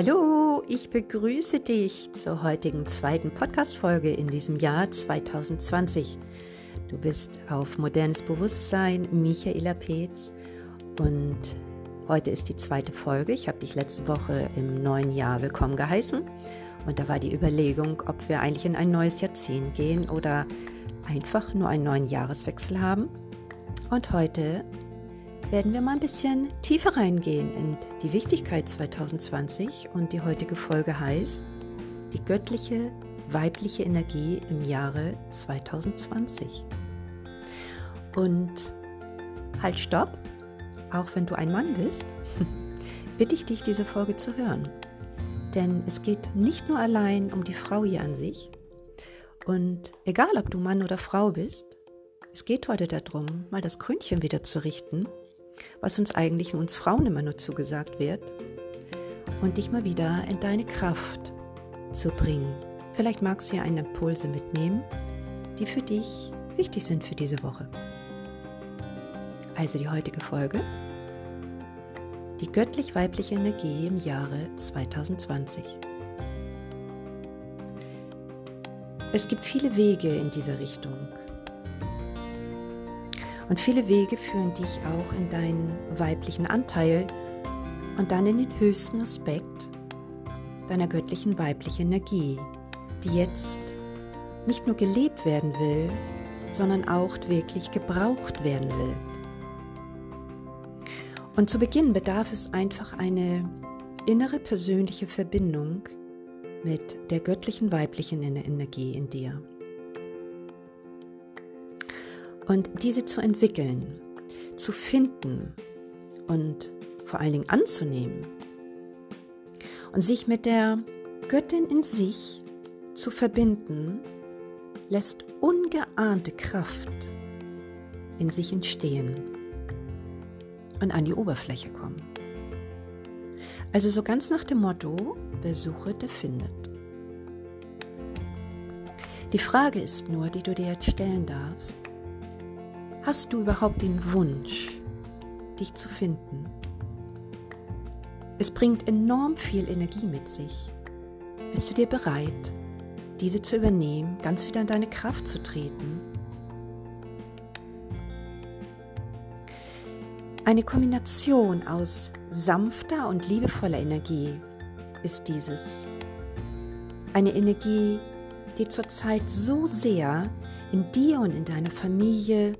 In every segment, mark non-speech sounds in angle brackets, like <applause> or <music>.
Hallo, ich begrüße dich zur heutigen zweiten Podcast-Folge in diesem Jahr 2020. Du bist auf Modernes Bewusstsein, Michaela Peetz und heute ist die zweite Folge. Ich habe dich letzte Woche im neuen Jahr willkommen geheißen und da war die Überlegung, ob wir eigentlich in ein neues Jahrzehnt gehen oder einfach nur einen neuen Jahreswechsel haben. Und heute werden wir mal ein bisschen tiefer reingehen in die Wichtigkeit 2020 und die heutige Folge heißt die göttliche weibliche Energie im Jahre 2020. Und halt, stopp, auch wenn du ein Mann bist, <laughs> bitte ich dich, diese Folge zu hören. Denn es geht nicht nur allein um die Frau hier an sich. Und egal, ob du Mann oder Frau bist, es geht heute darum, mal das Krönchen wieder zu richten was uns eigentlich uns Frauen immer nur zugesagt wird, und dich mal wieder in deine Kraft zu bringen. Vielleicht magst du ja einen Impulse mitnehmen, die für dich wichtig sind für diese Woche. Also die heutige Folge. Die göttlich-weibliche Energie im Jahre 2020. Es gibt viele Wege in dieser Richtung. Und viele Wege führen dich auch in deinen weiblichen Anteil und dann in den höchsten Aspekt deiner göttlichen weiblichen Energie, die jetzt nicht nur gelebt werden will, sondern auch wirklich gebraucht werden will. Und zu Beginn bedarf es einfach eine innere persönliche Verbindung mit der göttlichen weiblichen Energie in dir und diese zu entwickeln, zu finden und vor allen Dingen anzunehmen und sich mit der Göttin in sich zu verbinden, lässt ungeahnte Kraft in sich entstehen und an die Oberfläche kommen. Also so ganz nach dem Motto, wer sucht, der findet. Die Frage ist nur, die du dir jetzt stellen darfst, Hast du überhaupt den Wunsch, dich zu finden? Es bringt enorm viel Energie mit sich. Bist du dir bereit, diese zu übernehmen, ganz wieder in deine Kraft zu treten? Eine Kombination aus sanfter und liebevoller Energie ist dieses. Eine Energie, die zurzeit so sehr in dir und in deiner Familie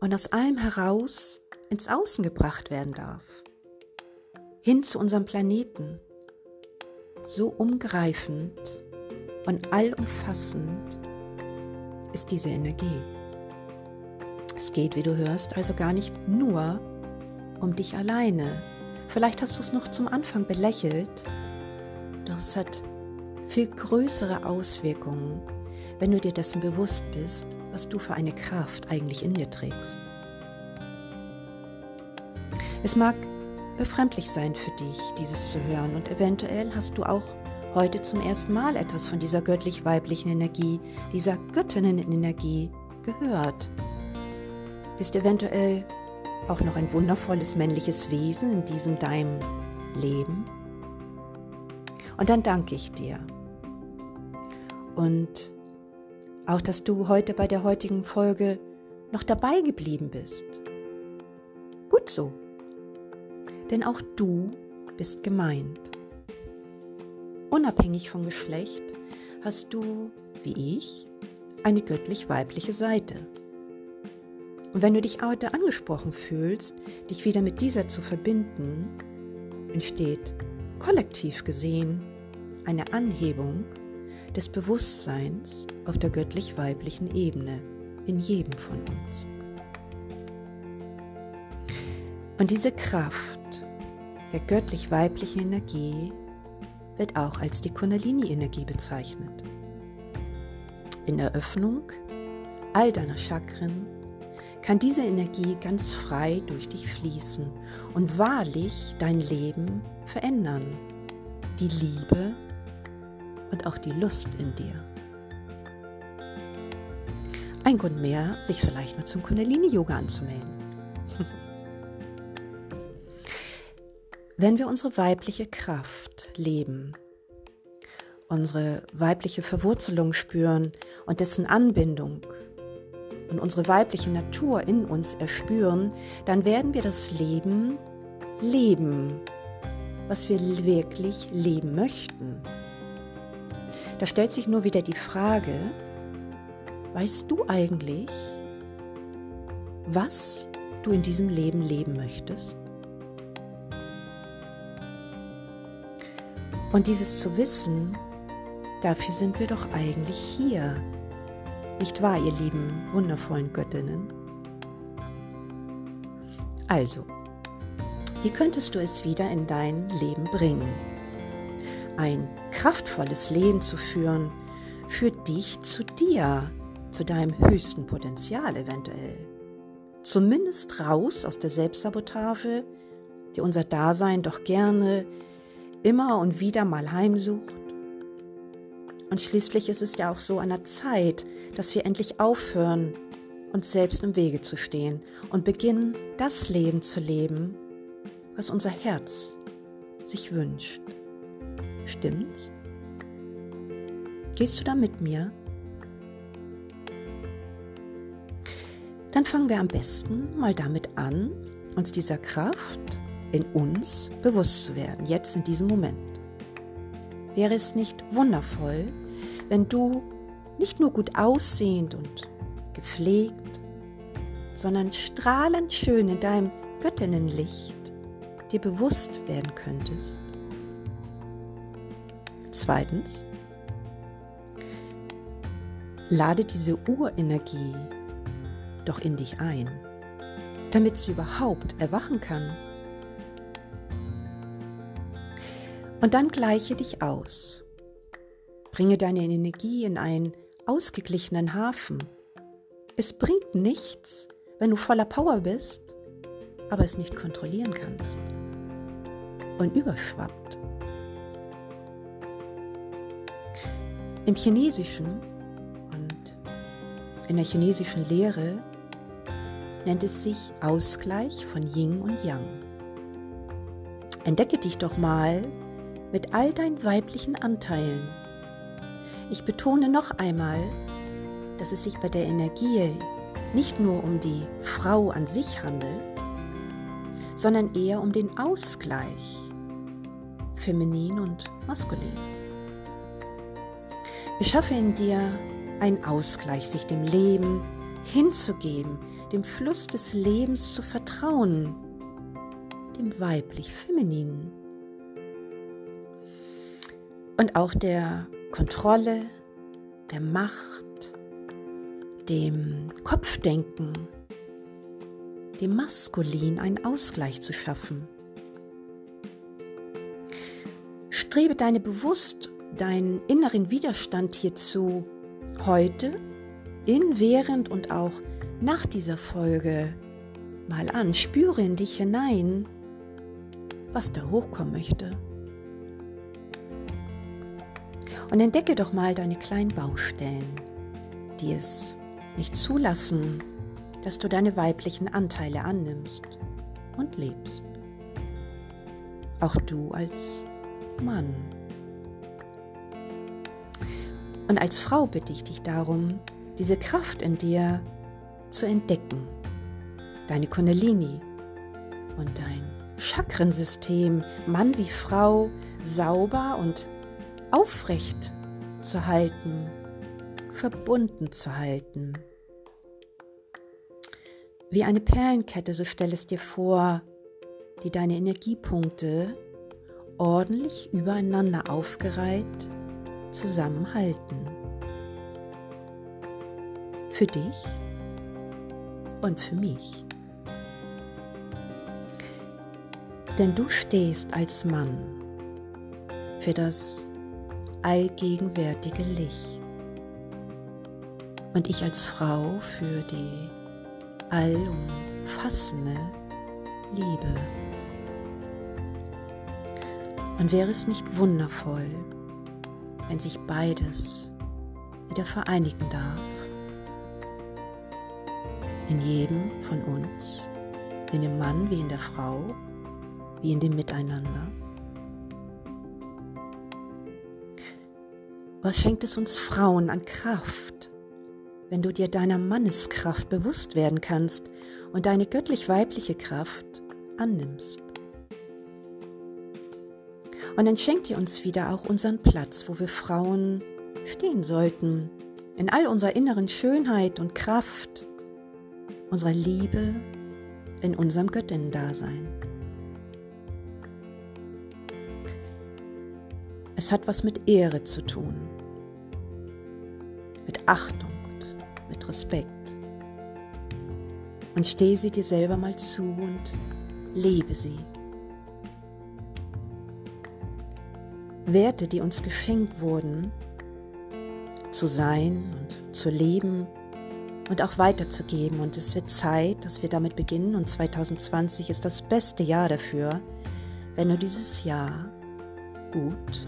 und aus allem heraus ins Außen gebracht werden darf. Hin zu unserem Planeten. So umgreifend und allumfassend ist diese Energie. Es geht, wie du hörst, also gar nicht nur um dich alleine. Vielleicht hast du es noch zum Anfang belächelt, doch es hat viel größere Auswirkungen, wenn du dir dessen bewusst bist, was du für eine Kraft eigentlich in dir trägst. Es mag befremdlich sein für dich, dieses zu hören, und eventuell hast du auch heute zum ersten Mal etwas von dieser göttlich-weiblichen Energie, dieser Göttinnenenergie gehört. Bist eventuell auch noch ein wundervolles männliches Wesen in diesem deinem Leben? Und dann danke ich dir. Und auch, dass du heute bei der heutigen Folge noch dabei geblieben bist. Gut so. Denn auch du bist gemeint. Unabhängig vom Geschlecht hast du, wie ich, eine göttlich-weibliche Seite. Und wenn du dich heute angesprochen fühlst, dich wieder mit dieser zu verbinden, entsteht kollektiv gesehen eine Anhebung des Bewusstseins auf der göttlich-weiblichen Ebene in jedem von uns. Und diese Kraft der göttlich-weiblichen Energie wird auch als die Kundalini-Energie bezeichnet. In der Öffnung all deiner Chakren kann diese Energie ganz frei durch dich fließen und wahrlich dein Leben verändern, die Liebe und auch die Lust in dir. Ein Grund mehr, sich vielleicht mal zum Kundalini-Yoga anzumelden. <laughs> Wenn wir unsere weibliche Kraft leben, unsere weibliche Verwurzelung spüren und dessen Anbindung und unsere weibliche Natur in uns erspüren, dann werden wir das Leben leben, was wir wirklich leben möchten. Da stellt sich nur wieder die Frage, weißt du eigentlich, was du in diesem Leben leben möchtest? Und dieses zu wissen, dafür sind wir doch eigentlich hier. Nicht wahr, ihr lieben, wundervollen Göttinnen? Also, wie könntest du es wieder in dein Leben bringen? Ein kraftvolles Leben zu führen, führt dich zu dir, zu deinem höchsten Potenzial eventuell. Zumindest raus aus der Selbstsabotage, die unser Dasein doch gerne immer und wieder mal heimsucht. Und schließlich ist es ja auch so an der Zeit, dass wir endlich aufhören, uns selbst im Wege zu stehen und beginnen, das Leben zu leben, was unser Herz sich wünscht. Stimmt's? Gehst du da mit mir? Dann fangen wir am besten mal damit an, uns dieser Kraft in uns bewusst zu werden, jetzt in diesem Moment. Wäre es nicht wundervoll, wenn du nicht nur gut aussehend und gepflegt, sondern strahlend schön in deinem Göttinnenlicht dir bewusst werden könntest. Zweitens, lade diese Urenergie doch in dich ein, damit sie überhaupt erwachen kann. Und dann gleiche dich aus. Bringe deine Energie in einen ausgeglichenen Hafen. Es bringt nichts, wenn du voller Power bist, aber es nicht kontrollieren kannst und überschwappt. Im Chinesischen und in der chinesischen Lehre nennt es sich Ausgleich von Yin und Yang. Entdecke dich doch mal mit all deinen weiblichen Anteilen. Ich betone noch einmal, dass es sich bei der Energie nicht nur um die Frau an sich handelt, sondern eher um den Ausgleich feminin und maskulin. Beschaffe in dir einen Ausgleich, sich dem Leben hinzugeben, dem Fluss des Lebens zu vertrauen, dem weiblich-femininen. Und auch der Kontrolle, der Macht, dem Kopfdenken, dem Maskulin einen Ausgleich zu schaffen. Strebe deine bewusst deinen inneren Widerstand hierzu heute, in, während und auch nach dieser Folge mal an. Spüre in dich hinein, was da hochkommen möchte. Und entdecke doch mal deine kleinen Baustellen, die es nicht zulassen, dass du deine weiblichen Anteile annimmst und lebst. Auch du als Mann. Und als Frau bitte ich dich darum, diese Kraft in dir zu entdecken. Deine Kundalini und dein Chakrensystem, Mann wie Frau, sauber und aufrecht zu halten, verbunden zu halten. Wie eine Perlenkette, so stell es dir vor, die deine Energiepunkte ordentlich übereinander aufgereiht zusammenhalten. Für dich und für mich. Denn du stehst als Mann für das allgegenwärtige Licht und ich als Frau für die allumfassende Liebe. Und wäre es nicht wundervoll, wenn sich beides wieder vereinigen darf? In jedem von uns, in dem Mann wie in der Frau, wie in dem Miteinander. Was schenkt es uns Frauen an Kraft, wenn du dir deiner Manneskraft bewusst werden kannst und deine göttlich-weibliche Kraft annimmst? Und dann schenkt ihr uns wieder auch unseren Platz, wo wir Frauen stehen sollten, in all unserer inneren Schönheit und Kraft, unserer Liebe, in unserem Göttinnen-Dasein. Es hat was mit Ehre zu tun, mit Achtung und mit Respekt. Und stehe sie dir selber mal zu und lebe sie. Werte, die uns geschenkt wurden, zu sein und zu leben und auch weiterzugeben. Und es wird Zeit, dass wir damit beginnen. Und 2020 ist das beste Jahr dafür, wenn du dieses Jahr gut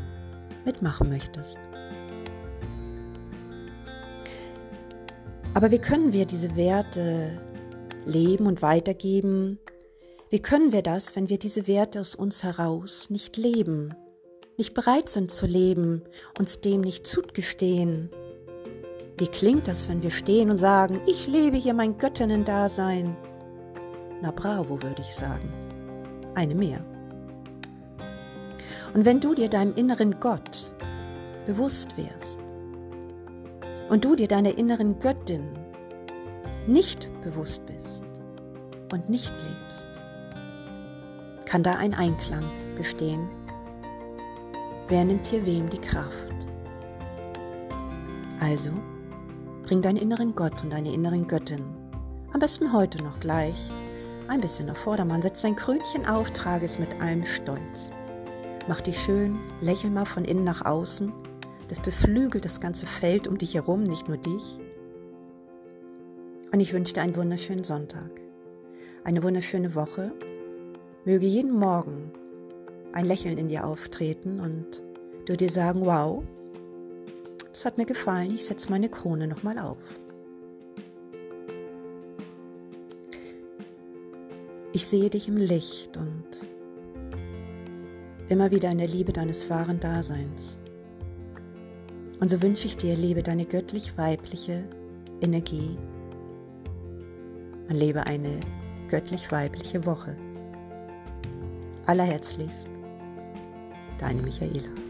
mitmachen möchtest. Aber wie können wir diese Werte leben und weitergeben? Wie können wir das, wenn wir diese Werte aus uns heraus nicht leben, nicht bereit sind zu leben, uns dem nicht zugestehen? Wie klingt das, wenn wir stehen und sagen, ich lebe hier mein Göttinnen-Dasein? Na bravo, würde ich sagen. Eine mehr. Und wenn du dir deinem inneren Gott bewusst wärst und du dir deiner inneren Göttin nicht bewusst bist und nicht lebst, kann da ein Einklang bestehen. Wer nimmt hier wem die Kraft? Also, bring deinen inneren Gott und deine inneren Göttin, am besten heute noch gleich, ein bisschen nach Vordermann, setz dein Krönchen auf, trage es mit allem Stolz. Mach dich schön, lächel mal von innen nach außen. Das beflügelt das ganze Feld um dich herum, nicht nur dich. Und ich wünsche dir einen wunderschönen Sonntag, eine wunderschöne Woche. Möge jeden Morgen ein Lächeln in dir auftreten und du dir sagen, wow, das hat mir gefallen, ich setze meine Krone nochmal auf. Ich sehe dich im Licht und immer wieder in der Liebe deines wahren Daseins. Und so wünsche ich dir, lebe deine göttlich-weibliche Energie und lebe eine göttlich-weibliche Woche. Allerherzlichst, deine Michaela.